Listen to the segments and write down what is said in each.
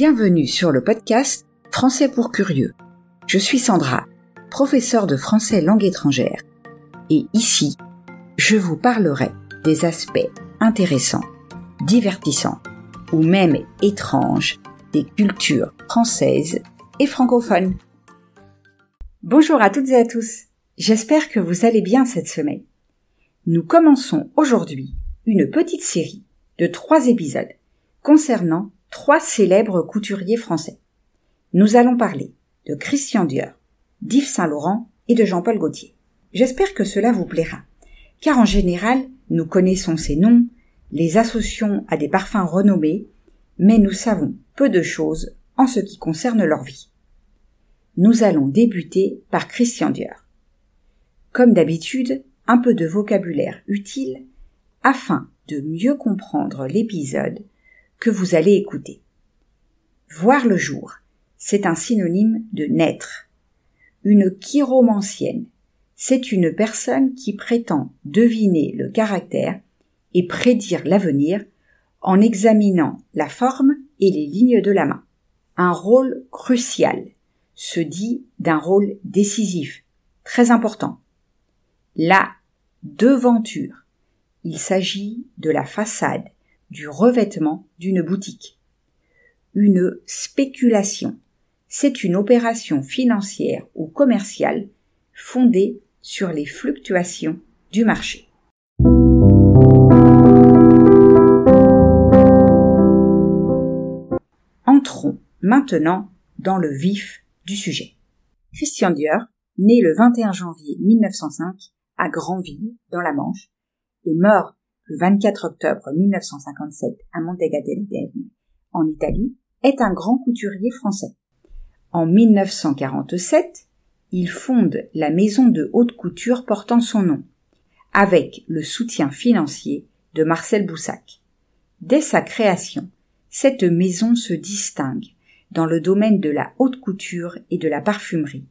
Bienvenue sur le podcast Français pour curieux. Je suis Sandra, professeure de français langue étrangère. Et ici, je vous parlerai des aspects intéressants, divertissants ou même étranges des cultures françaises et francophones. Bonjour à toutes et à tous. J'espère que vous allez bien cette semaine. Nous commençons aujourd'hui une petite série de trois épisodes concernant trois célèbres couturiers français. Nous allons parler de Christian Dior, d'Yves Saint-Laurent et de Jean-Paul Gaultier. J'espère que cela vous plaira, car en général, nous connaissons ces noms, les associons à des parfums renommés, mais nous savons peu de choses en ce qui concerne leur vie. Nous allons débuter par Christian Dior. Comme d'habitude, un peu de vocabulaire utile afin de mieux comprendre l'épisode que vous allez écouter. Voir le jour, c'est un synonyme de naître. Une chiromancienne, c'est une personne qui prétend deviner le caractère et prédire l'avenir en examinant la forme et les lignes de la main. Un rôle crucial se dit d'un rôle décisif, très important. La devanture. Il s'agit de la façade, du revêtement d'une boutique. Une spéculation, c'est une opération financière ou commerciale fondée sur les fluctuations du marché. Entrons maintenant dans le vif du sujet. Christian Dior, né le 21 janvier 1905 à Granville, dans la Manche, et meurt le 24 octobre 1957 à Montegadellino, en Italie, est un grand couturier français. En 1947, il fonde la maison de haute couture portant son nom, avec le soutien financier de Marcel Boussac. Dès sa création, cette maison se distingue dans le domaine de la haute couture et de la parfumerie,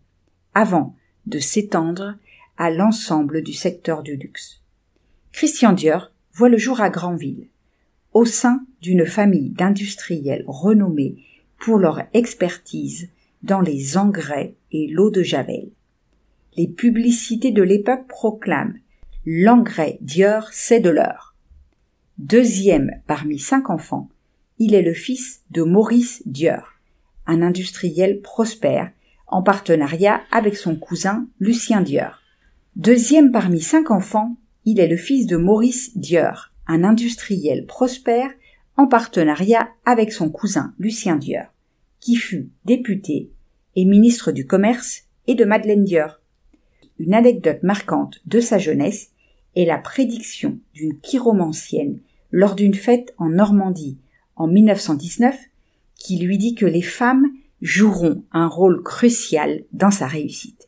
avant de s'étendre à l'ensemble du secteur du luxe. Christian Dior voit le jour à Granville, au sein d'une famille d'industriels renommés pour leur expertise dans les engrais et l'eau de Javel. Les publicités de l'époque proclament L'engrais Dior, c'est de l'heure. Deuxième parmi cinq enfants, il est le fils de Maurice Dior, un industriel prospère, en partenariat avec son cousin Lucien Dior. Deuxième parmi cinq enfants, il est le fils de Maurice Dior, un industriel prospère en partenariat avec son cousin Lucien Dior, qui fut député et ministre du Commerce et de Madeleine Dior. Une anecdote marquante de sa jeunesse est la prédiction d'une chiromancienne lors d'une fête en Normandie en 1919 qui lui dit que les femmes joueront un rôle crucial dans sa réussite.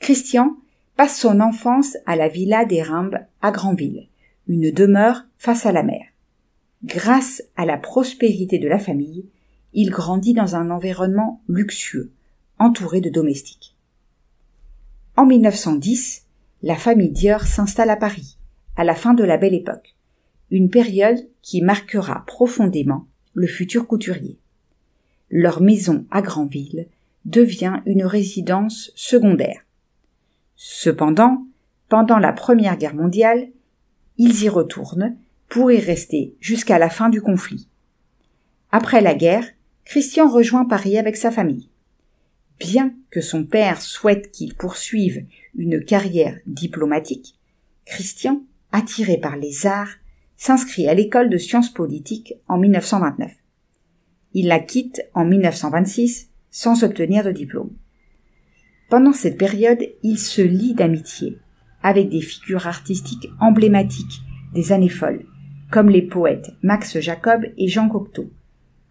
Christian passe son enfance à la villa des Rimbes à Granville, une demeure face à la mer. Grâce à la prospérité de la famille, il grandit dans un environnement luxueux, entouré de domestiques. En 1910, la famille Dior s'installe à Paris, à la fin de la Belle Époque, une période qui marquera profondément le futur couturier. Leur maison à Granville devient une résidence secondaire, Cependant, pendant la Première Guerre mondiale, ils y retournent pour y rester jusqu'à la fin du conflit. Après la guerre, Christian rejoint Paris avec sa famille. Bien que son père souhaite qu'il poursuive une carrière diplomatique, Christian, attiré par les arts, s'inscrit à l'école de sciences politiques en 1929. Il la quitte en 1926 sans obtenir de diplôme. Pendant cette période, il se lie d'amitié avec des figures artistiques emblématiques des années folles, comme les poètes Max Jacob et Jean Cocteau,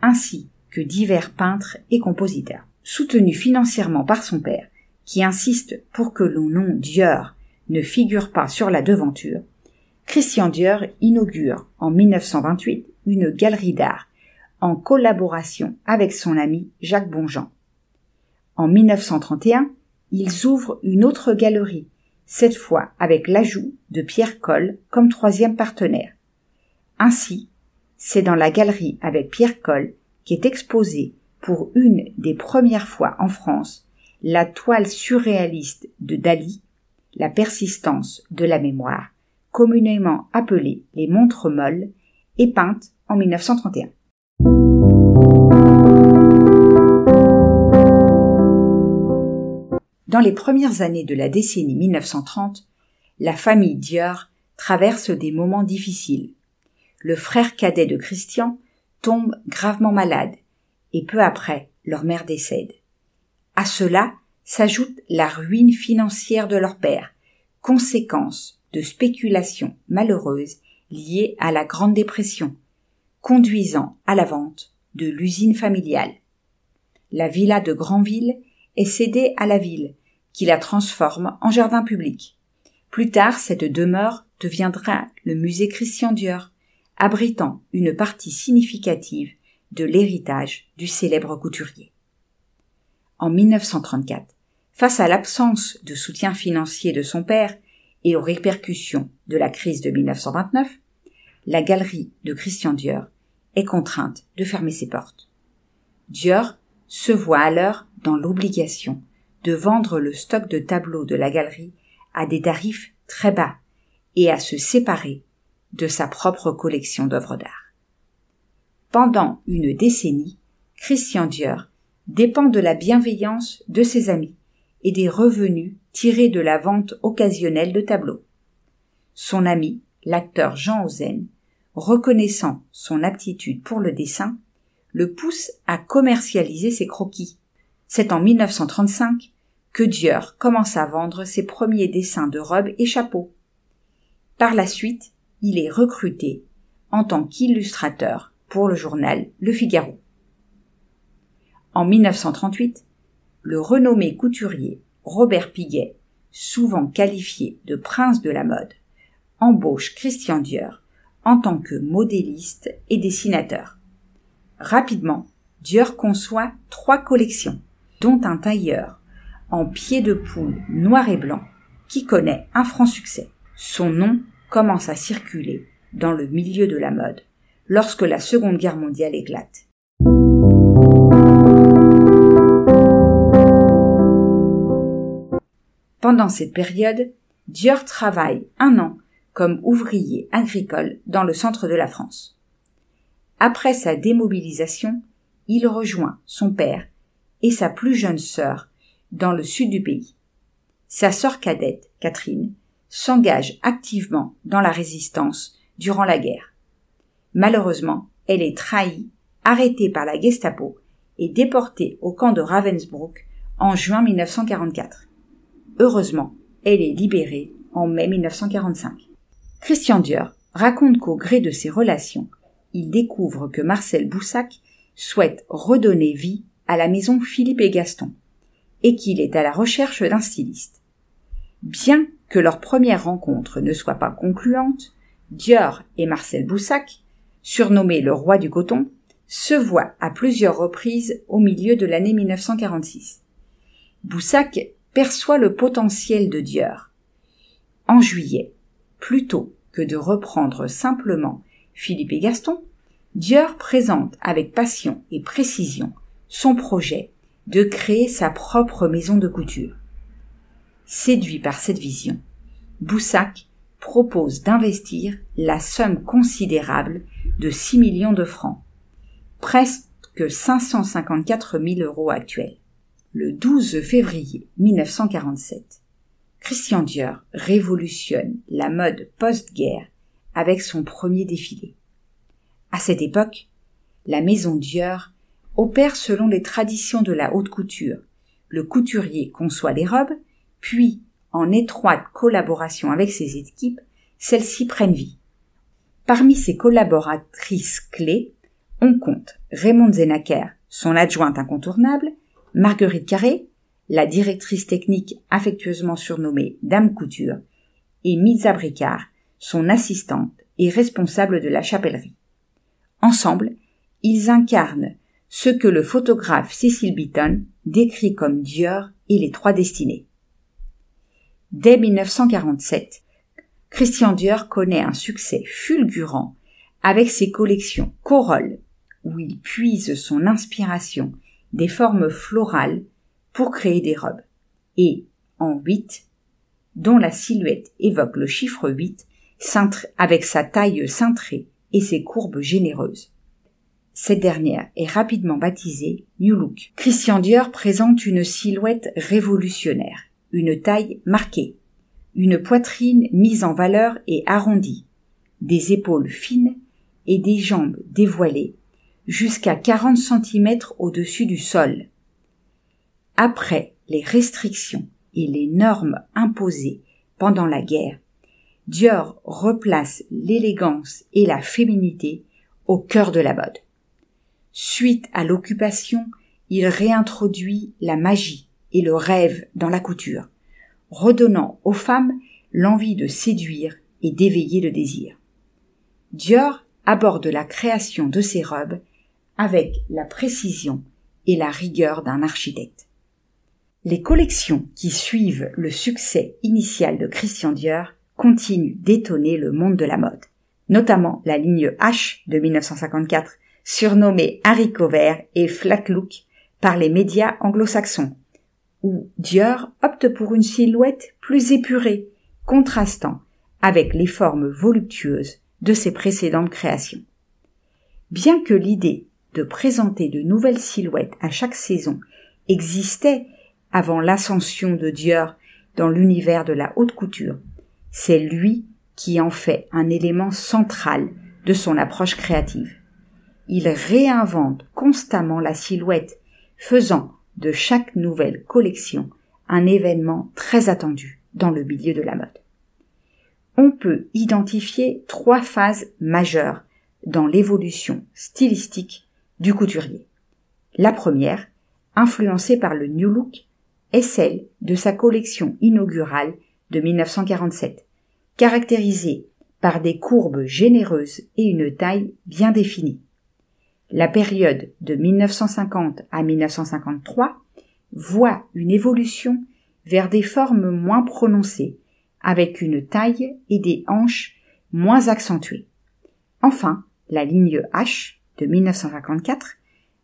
ainsi que divers peintres et compositeurs. Soutenu financièrement par son père, qui insiste pour que le nom Dior ne figure pas sur la devanture, Christian Dior inaugure en 1928 une galerie d'art en collaboration avec son ami Jacques Bonjean. En 1931, ils ouvrent une autre galerie, cette fois avec l'ajout de Pierre Coll comme troisième partenaire. Ainsi, c'est dans la galerie avec Pierre Coll qu'est exposée pour une des premières fois en France la toile surréaliste de Dali, La persistance de la mémoire, communément appelée les montres molles, et peinte en 1931. Dans les premières années de la décennie 1930, la famille Dior traverse des moments difficiles. Le frère cadet de Christian tombe gravement malade et peu après leur mère décède. À cela s'ajoute la ruine financière de leur père, conséquence de spéculations malheureuses liées à la Grande Dépression, conduisant à la vente de l'usine familiale. La villa de Granville est cédée à la ville qui la transforme en jardin public. Plus tard, cette demeure deviendra le musée Christian Dior, abritant une partie significative de l'héritage du célèbre couturier. En 1934, face à l'absence de soutien financier de son père et aux répercussions de la crise de 1929, la galerie de Christian Dior est contrainte de fermer ses portes. Dior se voit alors dans l'obligation de vendre le stock de tableaux de la galerie à des tarifs très bas et à se séparer de sa propre collection d'œuvres d'art. Pendant une décennie, Christian Dior dépend de la bienveillance de ses amis et des revenus tirés de la vente occasionnelle de tableaux. Son ami, l'acteur Jean Ozen, reconnaissant son aptitude pour le dessin, le pousse à commercialiser ses croquis. C'est en 1935 que Dior commence à vendre ses premiers dessins de robes et chapeaux. Par la suite, il est recruté en tant qu'illustrateur pour le journal Le Figaro. En 1938, le renommé couturier Robert Piguet, souvent qualifié de prince de la mode, embauche Christian Dior en tant que modéliste et dessinateur. Rapidement, Dior conçoit trois collections, dont un tailleur en pied de poule noir et blanc qui connaît un franc succès. Son nom commence à circuler dans le milieu de la mode lorsque la Seconde Guerre mondiale éclate. Pendant cette période, Dior travaille un an comme ouvrier agricole dans le centre de la France. Après sa démobilisation, il rejoint son père et sa plus jeune sœur dans le sud du pays. Sa sœur cadette, Catherine, s'engage activement dans la résistance durant la guerre. Malheureusement, elle est trahie, arrêtée par la Gestapo et déportée au camp de Ravensbrück en juin 1944. Heureusement, elle est libérée en mai 1945. Christian Dior raconte qu'au gré de ses relations, il découvre que Marcel Boussac souhaite redonner vie à la maison Philippe et Gaston, et qu'il est à la recherche d'un styliste. Bien que leur première rencontre ne soit pas concluante, Dior et Marcel Boussac, surnommé le roi du coton, se voient à plusieurs reprises au milieu de l'année 1946. Boussac perçoit le potentiel de Dior. En juillet, plutôt que de reprendre simplement Philippe et Gaston, Dior présente avec passion et précision son projet de créer sa propre maison de couture. Séduit par cette vision, Boussac propose d'investir la somme considérable de 6 millions de francs, presque 554 000 euros actuels. Le 12 février 1947, Christian Dior révolutionne la mode post-guerre avec son premier défilé. À cette époque, la maison Dior opère selon les traditions de la haute couture. Le couturier conçoit les robes, puis, en étroite collaboration avec ses équipes, celles-ci prennent vie. Parmi ses collaboratrices clés, on compte Raymond Zenaker, son adjointe incontournable, Marguerite Carré, la directrice technique affectueusement surnommée Dame Couture, et Mitza Bricard, son assistante et responsable de la chapellerie. Ensemble, ils incarnent ce que le photographe Cecil Beaton décrit comme Dior et les trois destinées. Dès 1947, Christian Dior connaît un succès fulgurant avec ses collections Corolle, où il puise son inspiration des formes florales pour créer des robes, et en 8, dont la silhouette évoque le chiffre 8, avec sa taille cintrée et ses courbes généreuses. Cette dernière est rapidement baptisée New Look. Christian Dior présente une silhouette révolutionnaire, une taille marquée, une poitrine mise en valeur et arrondie, des épaules fines et des jambes dévoilées jusqu'à 40 cm au-dessus du sol. Après les restrictions et les normes imposées pendant la guerre, Dior replace l'élégance et la féminité au cœur de la mode. Suite à l'occupation, il réintroduit la magie et le rêve dans la couture, redonnant aux femmes l'envie de séduire et d'éveiller le désir. Dior aborde la création de ses robes avec la précision et la rigueur d'un architecte. Les collections qui suivent le succès initial de Christian Dior continuent d'étonner le monde de la mode, notamment la ligne H de 1954, surnommée haricot vert et flat look par les médias anglo-saxons, où Dior opte pour une silhouette plus épurée, contrastant avec les formes voluptueuses de ses précédentes créations. Bien que l'idée de présenter de nouvelles silhouettes à chaque saison existait avant l'ascension de Dior dans l'univers de la haute couture, c'est lui qui en fait un élément central de son approche créative. Il réinvente constamment la silhouette, faisant de chaque nouvelle collection un événement très attendu dans le milieu de la mode. On peut identifier trois phases majeures dans l'évolution stylistique du couturier. La première, influencée par le New Look, est celle de sa collection inaugurale de 1947, caractérisée par des courbes généreuses et une taille bien définie. La période de 1950 à 1953 voit une évolution vers des formes moins prononcées, avec une taille et des hanches moins accentuées. Enfin, la ligne H de 1954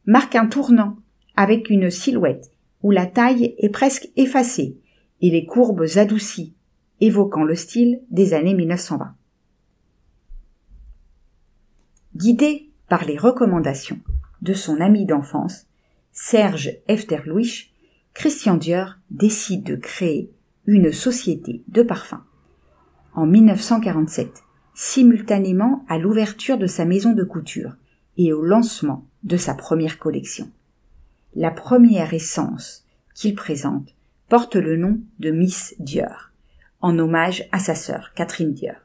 marque un tournant avec une silhouette où la taille est presque effacée et les courbes adoucies, évoquant le style des années 1920. Guidé par les recommandations de son ami d'enfance, Serge Efterlouich, Christian Dior décide de créer une société de parfums. En 1947, simultanément à l'ouverture de sa maison de couture et au lancement de sa première collection. La première essence qu'il présente porte le nom de Miss Dior, en hommage à sa sœur Catherine Dior.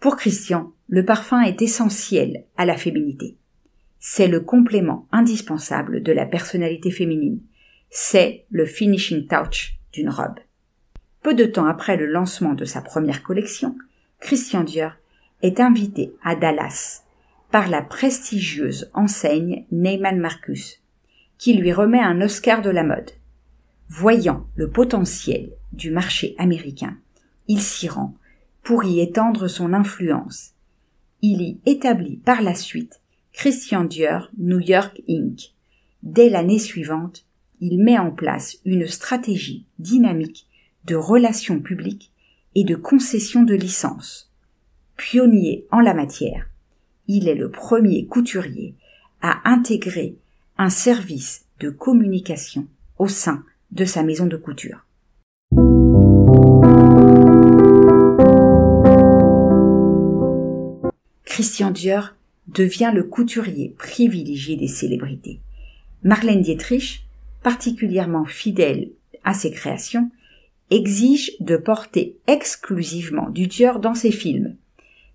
Pour Christian, le parfum est essentiel à la féminité. C'est le complément indispensable de la personnalité féminine. C'est le finishing touch d'une robe. Peu de temps après le lancement de sa première collection, Christian Dior est invité à Dallas par la prestigieuse enseigne Neyman Marcus, qui lui remet un Oscar de la mode. Voyant le potentiel du marché américain, il s'y rend pour y étendre son influence. Il y établit par la suite Christian Dior New York Inc. Dès l'année suivante, il met en place une stratégie dynamique de relations publiques et de concession de licences. Pionnier en la matière, il est le premier couturier à intégrer un service de communication au sein de sa maison de couture. Christian Dior devient le couturier privilégié des célébrités. Marlène Dietrich, particulièrement fidèle à ses créations, exige de porter exclusivement du Dior dans ses films.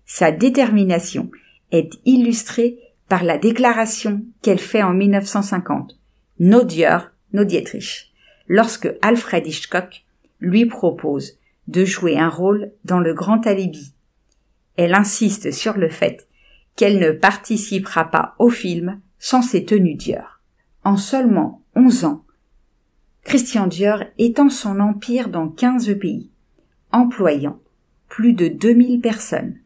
Sa détermination est illustrée par la déclaration qu'elle fait en 1950, No Dior, no Dietrich, lorsque Alfred Hitchcock lui propose de jouer un rôle dans le Grand Alibi. Elle insiste sur le fait qu'elle ne participera pas au film sans ses tenues Dior. En seulement onze ans, Christian Dior étend son empire dans quinze pays, employant plus de 2000 personnes.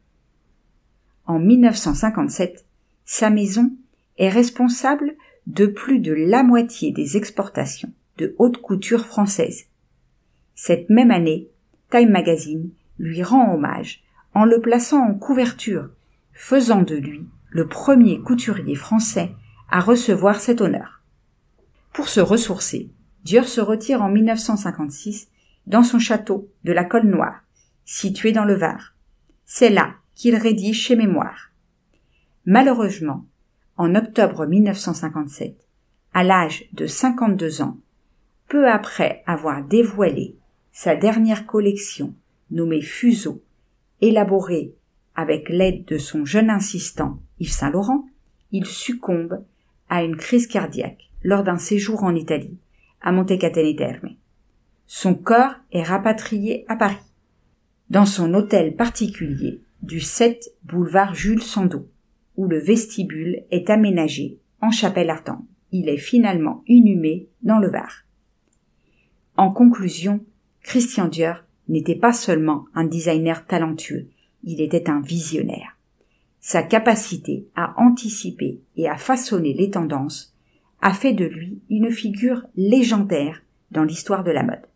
En 1957, sa maison est responsable de plus de la moitié des exportations de haute couture française. Cette même année, Time Magazine lui rend hommage en le plaçant en couverture, faisant de lui le premier couturier français à recevoir cet honneur. Pour se ressourcer, Dior se retire en 1956 dans son château de la Colle Noire, situé dans le Var. C'est là qu'il rédige ses mémoires. Malheureusement, en octobre 1957, à l'âge de 52 ans, peu après avoir dévoilé sa dernière collection nommée Fuseau, élaborée avec l'aide de son jeune assistant Yves Saint-Laurent, il succombe à une crise cardiaque lors d'un séjour en Italie, à Montecatene Terme. Son corps est rapatrié à Paris, dans son hôtel particulier du 7 boulevard Jules Sandeau, où le vestibule est aménagé en chapelle ardente. Il est finalement inhumé dans le Var. En conclusion, Christian Dior n'était pas seulement un designer talentueux, il était un visionnaire. Sa capacité à anticiper et à façonner les tendances a fait de lui une figure légendaire dans l'histoire de la mode.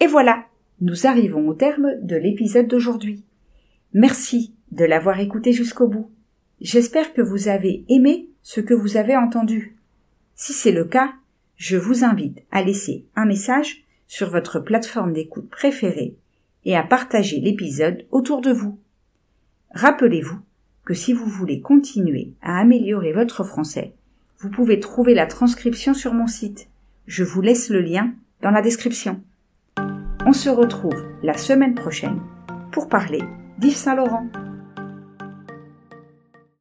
Et voilà, nous arrivons au terme de l'épisode d'aujourd'hui. Merci de l'avoir écouté jusqu'au bout. J'espère que vous avez aimé ce que vous avez entendu. Si c'est le cas, je vous invite à laisser un message sur votre plateforme d'écoute préférée et à partager l'épisode autour de vous. Rappelez-vous que si vous voulez continuer à améliorer votre français, vous pouvez trouver la transcription sur mon site. Je vous laisse le lien dans la description. On se retrouve la semaine prochaine pour parler d'Yves Saint-Laurent.